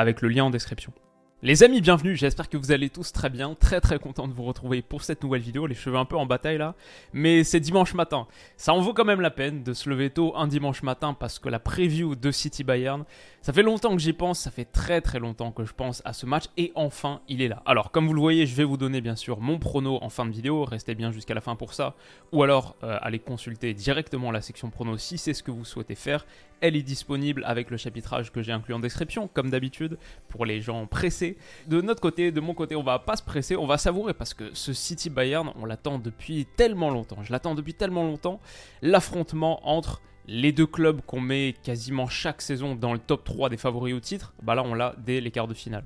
avec le lien en description. Les amis, bienvenue, j'espère que vous allez tous très bien, très très content de vous retrouver pour cette nouvelle vidéo, les cheveux un peu en bataille là, mais c'est dimanche matin, ça en vaut quand même la peine de se lever tôt un dimanche matin parce que la preview de City Bayern, ça fait longtemps que j'y pense, ça fait très très longtemps que je pense à ce match et enfin il est là. Alors comme vous le voyez, je vais vous donner bien sûr mon prono en fin de vidéo, restez bien jusqu'à la fin pour ça, ou alors euh, allez consulter directement la section prono si c'est ce que vous souhaitez faire, elle est disponible avec le chapitrage que j'ai inclus en description, comme d'habitude, pour les gens pressés. De notre côté, de mon côté, on va pas se presser, on va savourer parce que ce City Bayern, on l'attend depuis tellement longtemps. Je l'attends depuis tellement longtemps. L'affrontement entre les deux clubs qu'on met quasiment chaque saison dans le top 3 des favoris au titre, bah là on l'a dès les quarts de finale.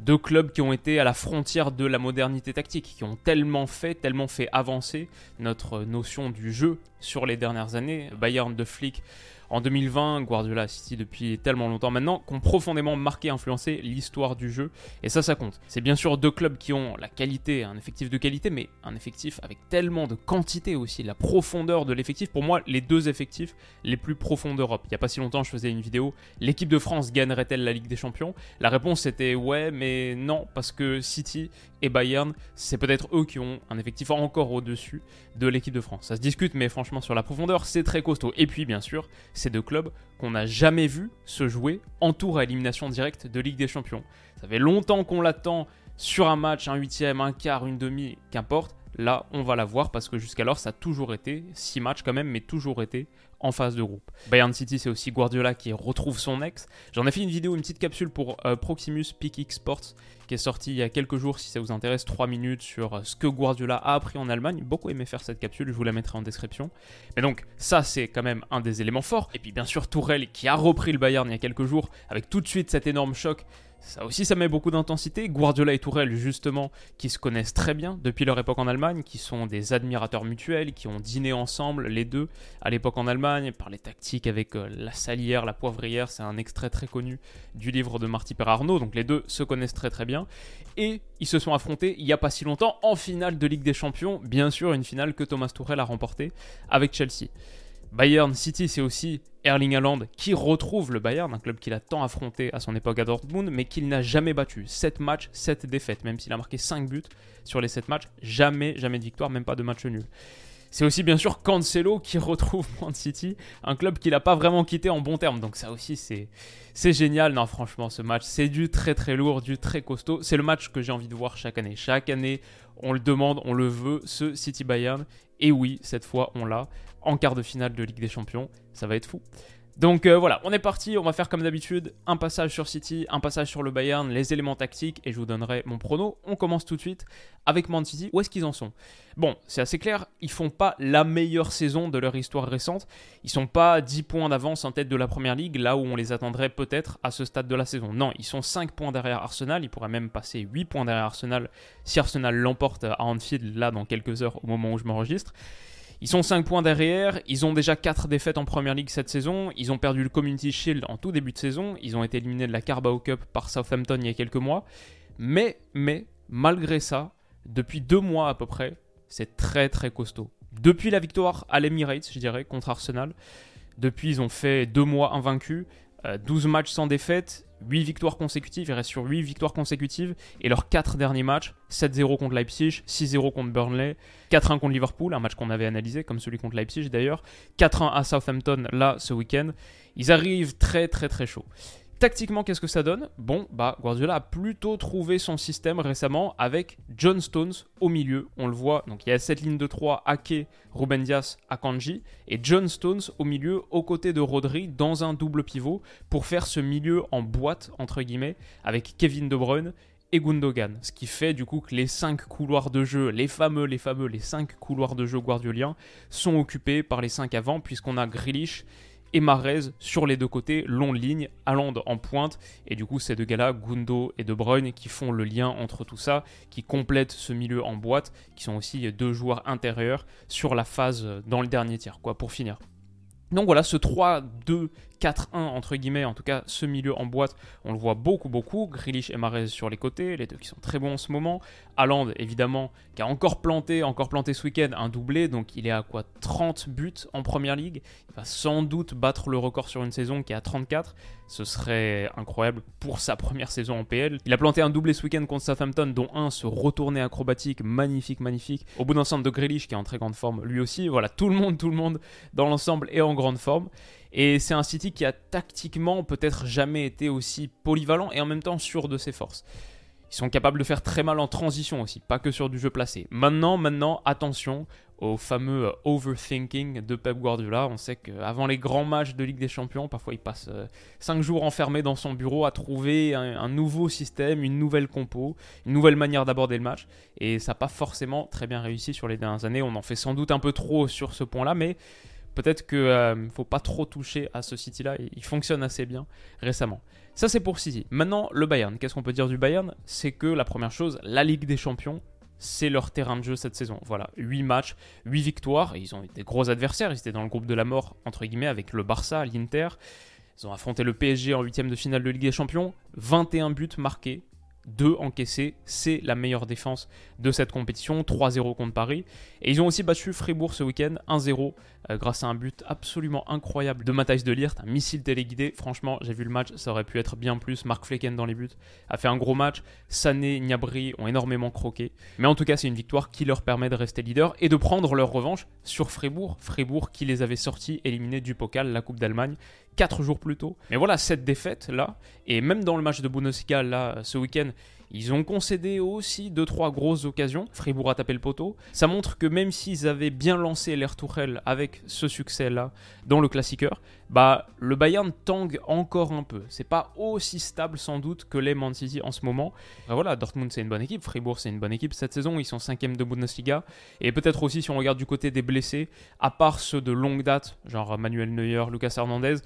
Deux clubs qui ont été à la frontière de la modernité tactique, qui ont tellement fait, tellement fait avancer notre notion du jeu sur les dernières années. Bayern de Flick en 2020, Guardiola City depuis tellement longtemps maintenant, qui ont profondément marqué, influencé l'histoire du jeu. Et ça, ça compte. C'est bien sûr deux clubs qui ont la qualité, un effectif de qualité, mais un effectif avec tellement de quantité aussi, la profondeur de l'effectif. Pour moi, les deux effectifs les plus profonds d'Europe. Il n'y a pas si longtemps, je faisais une vidéo. L'équipe de France gagnerait-elle la Ligue des Champions? La réponse était ouais, mais non, parce que City et Bayern, c'est peut-être eux qui ont un effectif encore au-dessus de l'équipe de France. Ça se discute, mais franchement, sur la profondeur, c'est très costaud. Et puis, bien sûr, ces deux clubs qu'on n'a jamais vu se jouer en tour à élimination directe de Ligue des Champions. Ça fait longtemps qu'on l'attend sur un match, un huitième, un quart, une demi, qu'importe. Là, on va la voir parce que jusqu'alors, ça a toujours été, six matchs quand même, mais toujours été en phase de groupe. Bayern City, c'est aussi Guardiola qui retrouve son ex. J'en ai fait une vidéo, une petite capsule pour euh, Proximus Peak Sports qui est sortie il y a quelques jours, si ça vous intéresse, 3 minutes sur euh, ce que Guardiola a appris en Allemagne. Beaucoup aimé faire cette capsule, je vous la mettrai en description. Mais donc, ça, c'est quand même un des éléments forts. Et puis, bien sûr, Tourelle qui a repris le Bayern il y a quelques jours avec tout de suite cet énorme choc ça aussi, ça met beaucoup d'intensité. Guardiola et Tourelle, justement, qui se connaissent très bien depuis leur époque en Allemagne, qui sont des admirateurs mutuels, qui ont dîné ensemble, les deux, à l'époque en Allemagne, par les tactiques avec euh, la salière, la poivrière. C'est un extrait très connu du livre de Marty Perarno. Donc les deux se connaissent très très bien. Et ils se sont affrontés il n'y a pas si longtemps en finale de Ligue des Champions. Bien sûr, une finale que Thomas Tourelle a remportée avec Chelsea. Bayern City, c'est aussi Erling Haaland qui retrouve le Bayern, un club qu'il a tant affronté à son époque à Dortmund, mais qu'il n'a jamais battu. 7 matchs, 7 défaites, même s'il a marqué 5 buts sur les 7 matchs, jamais, jamais de victoire, même pas de match nul. C'est aussi bien sûr Cancelo qui retrouve Man City, un club qu'il n'a pas vraiment quitté en bon terme. Donc ça aussi c'est génial. Non franchement ce match c'est du très très lourd, du très costaud. C'est le match que j'ai envie de voir chaque année. Chaque année on le demande, on le veut, ce City Bayern. Et oui cette fois on l'a en quart de finale de Ligue des Champions. Ça va être fou. Donc euh, voilà, on est parti, on va faire comme d'habitude un passage sur City, un passage sur le Bayern, les éléments tactiques et je vous donnerai mon prono. On commence tout de suite avec Man City. Où est-ce qu'ils en sont? Bon, c'est assez clair, ils font pas la meilleure saison de leur histoire récente. Ils sont pas 10 points d'avance en tête de la Première Ligue, là où on les attendrait peut-être à ce stade de la saison. Non, ils sont 5 points derrière Arsenal, ils pourraient même passer 8 points derrière Arsenal si Arsenal l'emporte à Anfield là dans quelques heures au moment où je m'enregistre. Ils sont 5 points derrière, ils ont déjà 4 défaites en Première Ligue cette saison, ils ont perdu le Community Shield en tout début de saison, ils ont été éliminés de la Carabao Cup par Southampton il y a quelques mois. Mais, mais, malgré ça, depuis 2 mois à peu près, c'est très très costaud. Depuis la victoire à l'Emirates, je dirais, contre Arsenal, depuis ils ont fait 2 mois invaincus, 12 euh, matchs sans défaite, 8 victoires consécutives, ils restent sur 8 victoires consécutives, et leurs 4 derniers matchs, 7-0 contre Leipzig, 6-0 contre Burnley, 4-1 contre Liverpool, un match qu'on avait analysé, comme celui contre Leipzig d'ailleurs, 4-1 à Southampton là ce week-end, ils arrivent très très très chaud. Tactiquement, qu'est-ce que ça donne Bon, bah Guardiola a plutôt trouvé son système récemment avec John Stones au milieu. On le voit, donc il y a cette ligne de 3, Ake, Ruben Dias, Akanji, et John Stones au milieu, aux côtés de Rodri, dans un double pivot, pour faire ce milieu en boîte, entre guillemets, avec Kevin De Bruyne et Gundogan. Ce qui fait du coup que les 5 couloirs de jeu, les fameux, les fameux, les 5 couloirs de jeu guardioliens, sont occupés par les 5 avant, puisqu'on a Grealish et Marez sur les deux côtés, long ligne, Haaland en pointe, et du coup ces deux gars-là, Gundo et De Bruyne, qui font le lien entre tout ça, qui complètent ce milieu en boîte, qui sont aussi deux joueurs intérieurs sur la phase dans le dernier tiers, pour finir. Donc voilà, ce 3-2 4-1 entre guillemets, en tout cas ce milieu en boîte, on le voit beaucoup beaucoup. Grealish et Mahrez sur les côtés, les deux qui sont très bons en ce moment. Haaland évidemment qui a encore planté, encore planté ce week-end un doublé, donc il est à quoi 30 buts en première ligue. Il va sans doute battre le record sur une saison qui est à 34. Ce serait incroyable pour sa première saison en PL. Il a planté un doublé ce week-end contre Southampton, dont un se retourné acrobatique, magnifique, magnifique. Au bout d'ensemble de Grealish qui est en très grande forme lui aussi. Voilà, tout le monde, tout le monde dans l'ensemble est en grande forme. Et c'est un City qui a tactiquement peut-être jamais été aussi polyvalent et en même temps sûr de ses forces. Ils sont capables de faire très mal en transition aussi, pas que sur du jeu placé. Maintenant, maintenant, attention au fameux euh, overthinking de Pep Guardiola. On sait qu'avant les grands matchs de Ligue des Champions, parfois il passe 5 euh, jours enfermé dans son bureau à trouver un, nouveau système, une nouvelle compo, une nouvelle manière d'aborder le match. Et ça n'a pas forcément très bien réussi sur les dernières années. On en fait sans doute un peu trop sur ce point-là, mais Peut-être qu'il ne euh, faut pas trop toucher à ce City-là. Il fonctionne assez bien récemment. Ça, c'est pour City. Maintenant, le Bayern. Qu'est-ce qu'on peut dire du Bayern? C'est que la première chose, la Ligue des Champions, c'est leur terrain de jeu cette saison. Voilà, 8 matchs, 8 victoires. Ils ont été gros adversaires. Ils étaient dans le groupe de la mort, entre guillemets, avec le Barça, l'Inter. Ils ont affronté le PSG en huitième de finale de Ligue des Champions. 21 buts marqués, 2 encaissés, c'est la meilleure défense de cette compétition, 3-0 contre Paris. Et ils ont aussi battu Fribourg ce week-end, 1-0, euh, grâce à un but absolument incroyable de Matthijs de Ligt, un missile téléguidé. Franchement, j'ai vu le match, ça aurait pu être bien plus. Marc Flecken dans les buts a fait un gros match. Sané, Gnabry ont énormément croqué. Mais en tout cas, c'est une victoire qui leur permet de rester leader et de prendre leur revanche sur Fribourg. Fribourg qui les avait sortis, éliminés du Pokal, la Coupe d'Allemagne, 4 jours plus tôt. Mais voilà, cette défaite là, et même dans le match de Bundesliga là, ce week-end, ils ont concédé aussi 2-3 grosses occasions. Fribourg a tapé le poteau. Ça montre que même s'ils avaient bien lancé l'air Tourelle avec ce succès-là dans le classiqueur, bah le Bayern tangue encore un peu. C'est pas aussi stable sans doute que les Man City en ce moment. Bah, voilà, Dortmund c'est une bonne équipe, Fribourg c'est une bonne équipe cette saison. Ils sont 5 de Bundesliga. Et peut-être aussi si on regarde du côté des blessés, à part ceux de longue date, genre Manuel Neuer, Lucas Hernandez,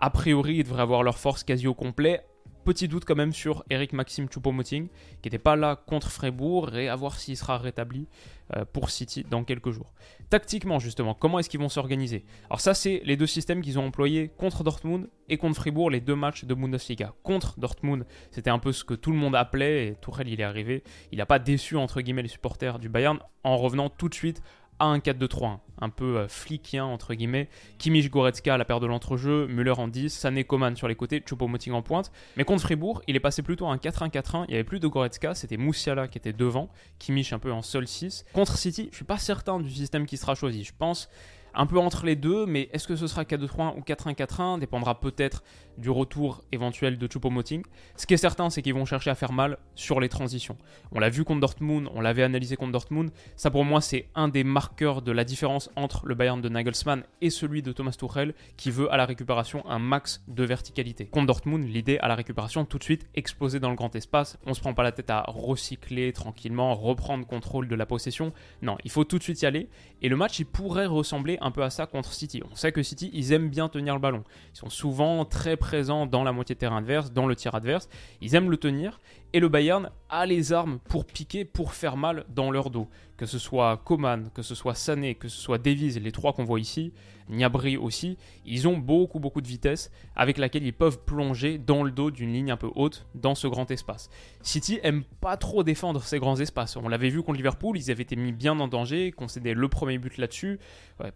a priori, ils devraient avoir leur force quasi au complet, Petit doute quand même sur Eric Maxime Choupo-Moting, qui n'était pas là contre Freiburg, et à voir s'il sera rétabli euh, pour City dans quelques jours. Tactiquement, justement, comment est-ce qu'ils vont s'organiser? Alors ça, c'est les deux systèmes qu'ils ont employés contre Dortmund et contre Fribourg, les deux matchs de Bundesliga. Contre Dortmund, c'était un peu ce que tout le monde appelait, et Tourelle, il est arrivé. Il n'a pas déçu, entre guillemets, les supporters du Bayern en revenant tout de suite à un 4-2-3-1, un peu euh, entre guillemets. Kimmich Goretzka à la paire de l'entrejeu, Müller en 10, Sané Coman sur les côtés, Choupo-Moting en pointe. Mais contre Fribourg, il est passé plutôt à un 4-1-4-1, il n'y avait plus de Goretzka, c'était Moussiala qui était devant, Kimmich un peu en seul 6. Contre City, je suis pas certain du système qui sera choisi. Je pense un peu entre les deux, mais est-ce que ce sera 4-2-3-1 ou 4-1-4-1 dépendra peut-être du retour éventuel de Choupo-Moting. Ce qui est certain, c'est qu'ils vont chercher à faire mal sur les transitions. On l'a vu contre Dortmund, on l'avait analysé contre Dortmund. Ça, pour moi, c'est un des marqueurs de la différence entre le Bayern de Nagelsmann et celui de Thomas Tuchel, qui veut à la récupération un max de verticalité. Contre Dortmund, l'idée à la récupération, tout de suite exploser dans le grand espace. On se prend pas la tête à recycler tranquillement, reprendre contrôle de la possession. Non, il faut tout de suite y aller. Et le match, il pourrait ressembler un peu à ça contre City. On sait que City, ils aiment bien tenir le ballon. Ils sont souvent très présents dans la moitié de terrain adverse, dans le tir adverse. Ils aiment le tenir. Et le Bayern a les armes pour piquer, pour faire mal dans leur dos. Que ce soit Coman, que ce soit Sané, que ce soit Davies, les trois qu'on voit ici, Niabri aussi, ils ont beaucoup beaucoup de vitesse avec laquelle ils peuvent plonger dans le dos d'une ligne un peu haute dans ce grand espace. City aime pas trop défendre ces grands espaces. On l'avait vu contre Liverpool, ils avaient été mis bien en danger, concédé le premier but là-dessus,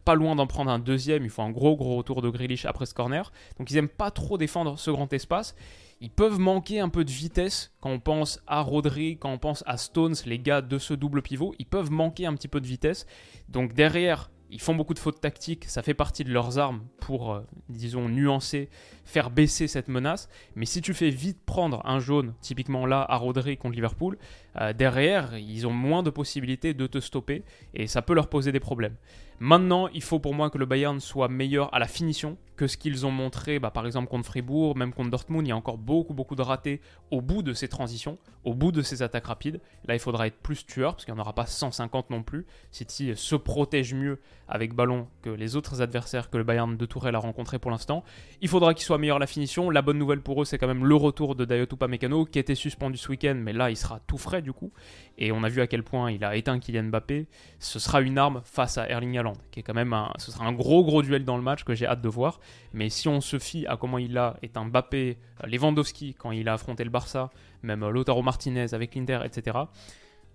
pas loin d'en prendre un deuxième, il faut un gros gros retour de Grealish après ce corner. Donc ils aiment pas trop défendre ce grand espace ils peuvent manquer un peu de vitesse quand on pense à Rodri, quand on pense à Stones, les gars de ce double pivot, ils peuvent manquer un petit peu de vitesse. Donc derrière, ils font beaucoup de fautes tactiques, ça fait partie de leurs armes pour, euh, disons, nuancer, faire baisser cette menace. Mais si tu fais vite prendre un jaune, typiquement là à Rodri contre Liverpool, euh, derrière, ils ont moins de possibilités de te stopper et ça peut leur poser des problèmes. Maintenant, il faut pour moi que le Bayern soit meilleur à la finition que ce qu'ils ont montré, bah, par exemple contre Fribourg, même contre Dortmund. Il y a encore beaucoup, beaucoup de ratés au bout de ces transitions, au bout de ces attaques rapides. Là, il faudra être plus tueur parce qu'il n'y en aura pas 150 non plus. City se protège mieux avec ballon que les autres adversaires que le Bayern de Tourelle a rencontrés pour l'instant. Il faudra qu'il soit meilleur à la finition. La bonne nouvelle pour eux, c'est quand même le retour de Dayot Upamecano qui était suspendu ce week-end, mais là, il sera tout frais du coup. Et on a vu à quel point il a éteint Kylian Mbappé. Ce sera une arme face à Erling Haaland, qui est quand même un, ce sera un gros gros duel dans le match que j'ai hâte de voir. Mais si on se fie à comment il a éteint Mbappé, euh, Lewandowski quand il a affronté le Barça, même euh, Lautaro Martinez avec l'Inter, etc.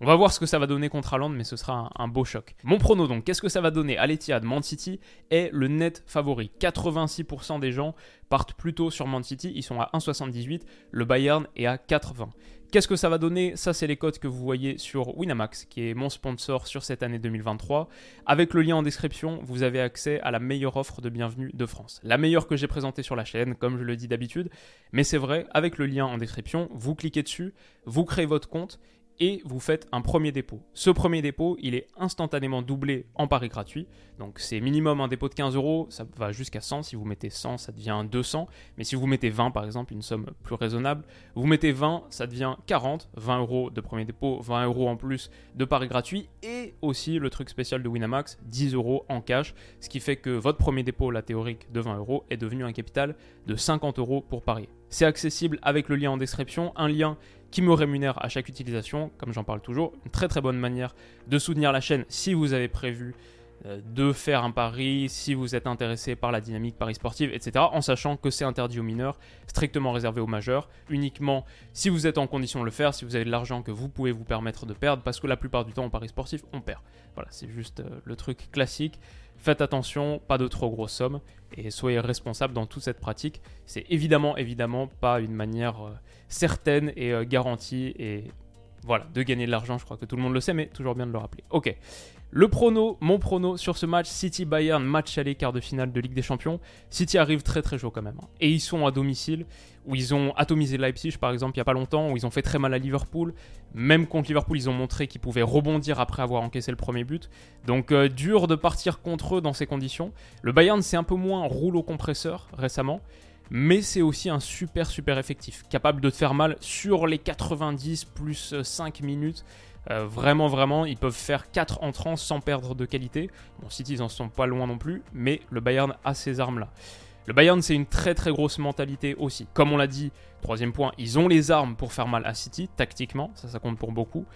On va voir ce que ça va donner contre Haaland, mais ce sera un, beau choc. Mon prono donc, qu'est-ce que ça va donner à l'Etihad? Man City est le net favori. 86% des gens partent plutôt sur Man City, ils sont à 1,78, le Bayern est à 4,20. Qu'est-ce que ça va donner? Ça, c'est les codes que vous voyez sur Winamax, qui est mon sponsor sur cette année 2023. Avec le lien en description, vous avez accès à la meilleure offre de bienvenue de France. La meilleure que j'ai présentée sur la chaîne, comme je le dis d'habitude. Mais c'est vrai, avec le lien en description, vous cliquez dessus, vous créez votre compte et vous faites un premier dépôt. Ce premier dépôt, il est instantanément doublé en pari gratuit. Donc c'est minimum un dépôt de 15 euros, ça va jusqu'à 100. Si vous mettez 100, ça devient 200. Mais si vous mettez 20 par exemple, une somme plus raisonnable, vous mettez 20, ça devient 40. 20 euros de premier dépôt, 20 euros en plus de pari gratuit. Et aussi le truc spécial de Winamax, 10 euros en cash. Ce qui fait que votre premier dépôt, la théorique de 20 euros, est devenu un capital de 50 euros pour parier. C'est accessible avec le lien en description, un lien qui me rémunère à chaque utilisation, comme j'en parle toujours. Une très très bonne manière de soutenir la chaîne si vous avez prévu euh, de faire un pari, si vous êtes intéressé par la dynamique pari sportive, etc. En sachant que c'est interdit aux mineurs, strictement réservé aux majeurs, uniquement si vous êtes en condition de le faire, si vous avez de l'argent que vous pouvez vous permettre de perdre, parce que la plupart du temps en pari sportif, on perd. Voilà, c'est juste euh, le truc classique. Faites attention, pas de trop grosses sommes et soyez responsable dans toute cette pratique. C'est évidemment, évidemment pas une manière euh, certaine et euh, garantie et voilà, de gagner de l'argent, je crois que tout le monde le sait, mais toujours bien de le rappeler. Ok. Le prono, mon prono sur ce match, City Bayern, match aller quart de finale de Ligue des Champions. City arrive très très chaud quand même. Hein. Et ils sont à domicile, où ils ont atomisé Leipzig par exemple il n'y a pas longtemps, où ils ont fait très mal à Liverpool. Même contre Liverpool, ils ont montré qu'ils pouvaient rebondir après avoir encaissé le premier but. Donc euh, dur de partir contre eux dans ces conditions. Le Bayern c'est un peu moins rouleau compresseur récemment mais c'est aussi un super super effectif, capable de te faire mal sur les 90 plus 5 minutes. Euh, vraiment, vraiment, ils peuvent faire 4 entrants sans perdre de qualité. Bon, City, ils en sont pas loin non plus, mais le Bayern a ces armes-là. Le Bayern, c'est une très très grosse mentalité aussi. Comme on l'a dit, troisième point, ils ont les armes pour faire mal à City, tactiquement, ça, ça compte pour beaucoup.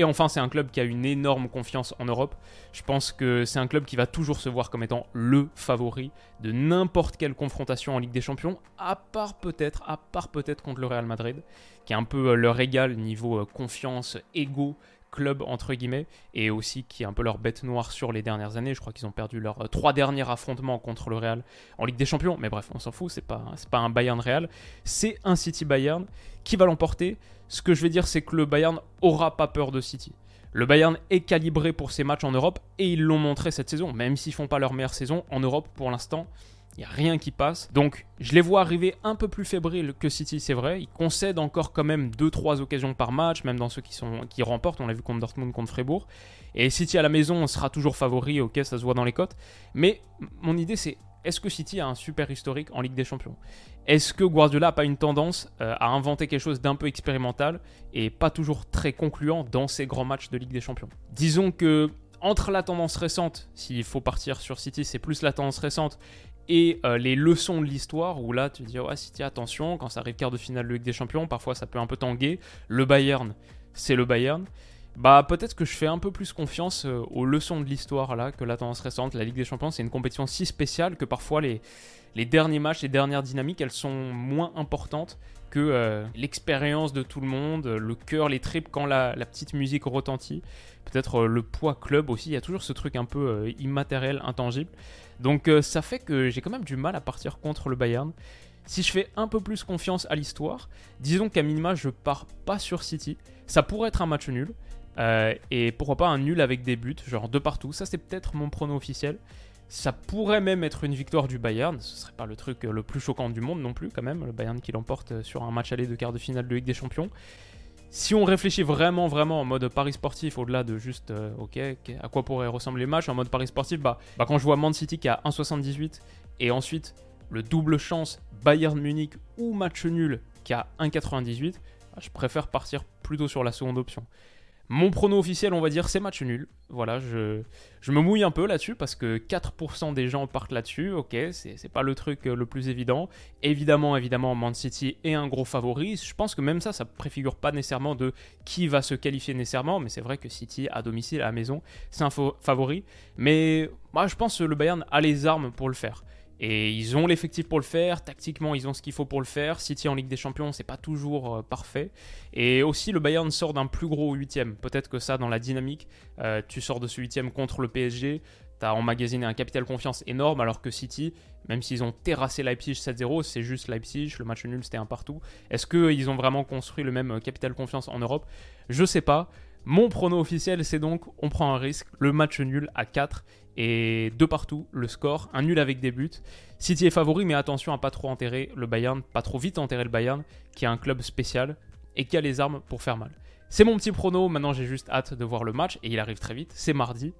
Et enfin, c'est un club qui a une énorme confiance en Europe. Je pense que c'est un club qui va toujours se voir comme étant le favori de n'importe quelle confrontation en Ligue des Champions, à part peut-être, à part peut-être contre le Real Madrid, qui est un peu euh, leur égal niveau euh, confiance, ego, club entre guillemets et aussi qui est un peu leur bête noire sur les dernières années. Je crois qu'ils ont perdu leurs euh, trois derniers affrontements contre le Real en Ligue des Champions, mais bref, on s'en fout, c'est pas c'est pas un Bayern Real, c'est un City Bayern qui va l'emporter. Ce que je vais dire, c'est que le Bayern aura pas peur de City. Le Bayern est calibré pour ses matchs en Europe et ils l'ont montré cette saison, même s'ils font pas leur meilleure saison en Europe pour l'instant. Il n'y a rien qui passe. Donc, je les vois arriver un peu plus fébriles que City, c'est vrai. Ils concèdent encore quand même 2-3 occasions par match, même dans ceux qui, sont, qui remportent. On l'a vu contre Dortmund, contre Fribourg. Et City à la maison, on sera toujours favori, ok, ça se voit dans les cotes. Mais mon idée, c'est est-ce que City a un super historique en Ligue des Champions? Est-ce que Guardiola n'a pas une tendance euh, à inventer quelque chose d'un peu expérimental et pas toujours très concluant dans ses grands matchs de Ligue des Champions? Disons que entre la tendance récente, s'il faut partir sur City, c'est plus la tendance récente, et euh, les leçons de l'histoire, où là tu dis, ouais, attention, quand ça arrive quart de finale de Ligue des Champions, parfois ça peut un peu tanguer. Le Bayern, c'est le Bayern bah peut-être que je fais un peu plus confiance euh, aux leçons de l'histoire là que la tendance récente. La Ligue des Champions, c'est une compétition si spéciale que parfois les, les derniers matchs, les dernières dynamiques, elles sont moins importantes que euh, l'expérience de tout le monde, le cœur, les tripes quand la, petite musique retentit. Peut-être euh, le poids club aussi, il y a toujours ce truc un peu immatériel, intangible. Donc ça fait que j'ai quand même du mal à partir contre le Bayern. Si je fais un peu plus confiance à l'histoire, disons qu'à minima je pars pas sur City. Ça pourrait être un match nul, et pourquoi pas un nul avec des buts, genre deux partout. Ça, c'est peut-être mon prono officiel. Ça pourrait même être une victoire du Bayern. Ce serait pas le truc le plus choquant du monde non plus, quand même. Le Bayern qui l'emporte sur un match aller de quart de finale de Ligue des Champions. Si on réfléchit vraiment, vraiment en mode Paris sportif, au-delà de juste, euh, ok, à quoi pourraient ressembler les matchs, en mode Paris sportif, bah, bah quand je vois Man City qui a 1,78 et ensuite le double chance Bayern Munich ou match nul qui a 1,98, bah, je préfère partir plutôt sur la seconde option. Mon prono officiel, on va dire, c'est match nul. Voilà, je, je me mouille un peu là-dessus parce que 4% des gens partent là-dessus. Ok, c'est pas le truc euh, le plus évident. Évidemment, évidemment, Man City est un gros favori. Je pense que même ça, ça préfigure pas nécessairement de qui va se qualifier nécessairement. Mais c'est vrai que City, à domicile, à la maison, c'est un favori. Mais moi, je pense que le Bayern a les armes pour le faire. Et ils ont l'effectif pour le faire, tactiquement ils ont ce qu'il faut pour le faire. City en Ligue des Champions, c'est pas toujours euh, parfait. Et aussi le Bayern sort d'un plus gros huitième. Peut-être que ça, dans la dynamique, euh, tu sors de ce huitième contre le PSG, tu as emmagasiné un capital confiance énorme, alors que City, même s'ils ont terrassé Leipzig 7-0, c'est juste Leipzig, le match nul c'était un partout. Est-ce qu'ils ont vraiment construit le même capital confiance en Europe? Je sais pas. Mon prono officiel, c'est donc on prend un risque, le match nul à 4 et deux partout, le score, un nul avec des buts. City est favori, mais attention à pas trop enterrer le Bayern, pas trop vite enterrer le Bayern, qui est un club spécial et qui a les armes pour faire mal. C'est mon petit prono, maintenant j'ai juste hâte de voir le match, et il arrive très vite, c'est mardi.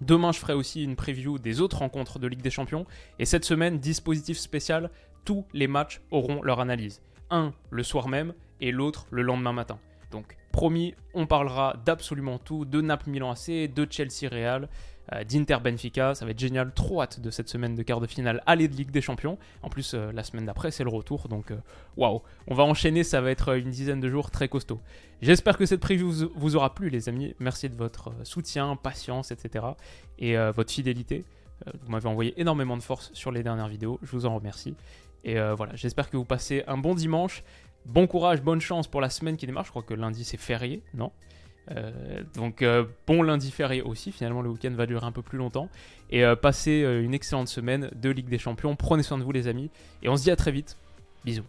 Demain, je ferai aussi une preview des autres rencontres de Ligue des Champions, et cette semaine, dispositif spécial, tous les matchs auront leur analyse. Un le soir même, et l'autre le lendemain matin. Donc, promis, on parlera d'absolument tout, de Naples Milan AC, de Chelsea Real, d'Inter Benfica. Ça va être génial. Trop hâte de cette semaine de quart de finale aller de Ligue des Champions. En plus, euh, la semaine d'après, c'est le retour. Donc, euh, waouh, on va enchaîner. Ça va être une dizaine de jours très costaud. J'espère que cette preview vous aura plu, les amis. Merci de votre soutien, patience, etc. Et votre fidélité. Vous m'avez envoyé énormément de force sur les dernières vidéos. Je vous en remercie. Et voilà, j'espère que vous passez un bon dimanche. Bon courage, bonne chance pour la semaine qui démarre. Je crois que lundi c'est férié, non? Euh, donc euh, bon lundi férié aussi, finalement le week-end va durer un peu plus longtemps. Et euh, passez une excellente semaine de Ligue des Champions. Prenez soin de vous les amis. Et on se dit à très vite. Bisous.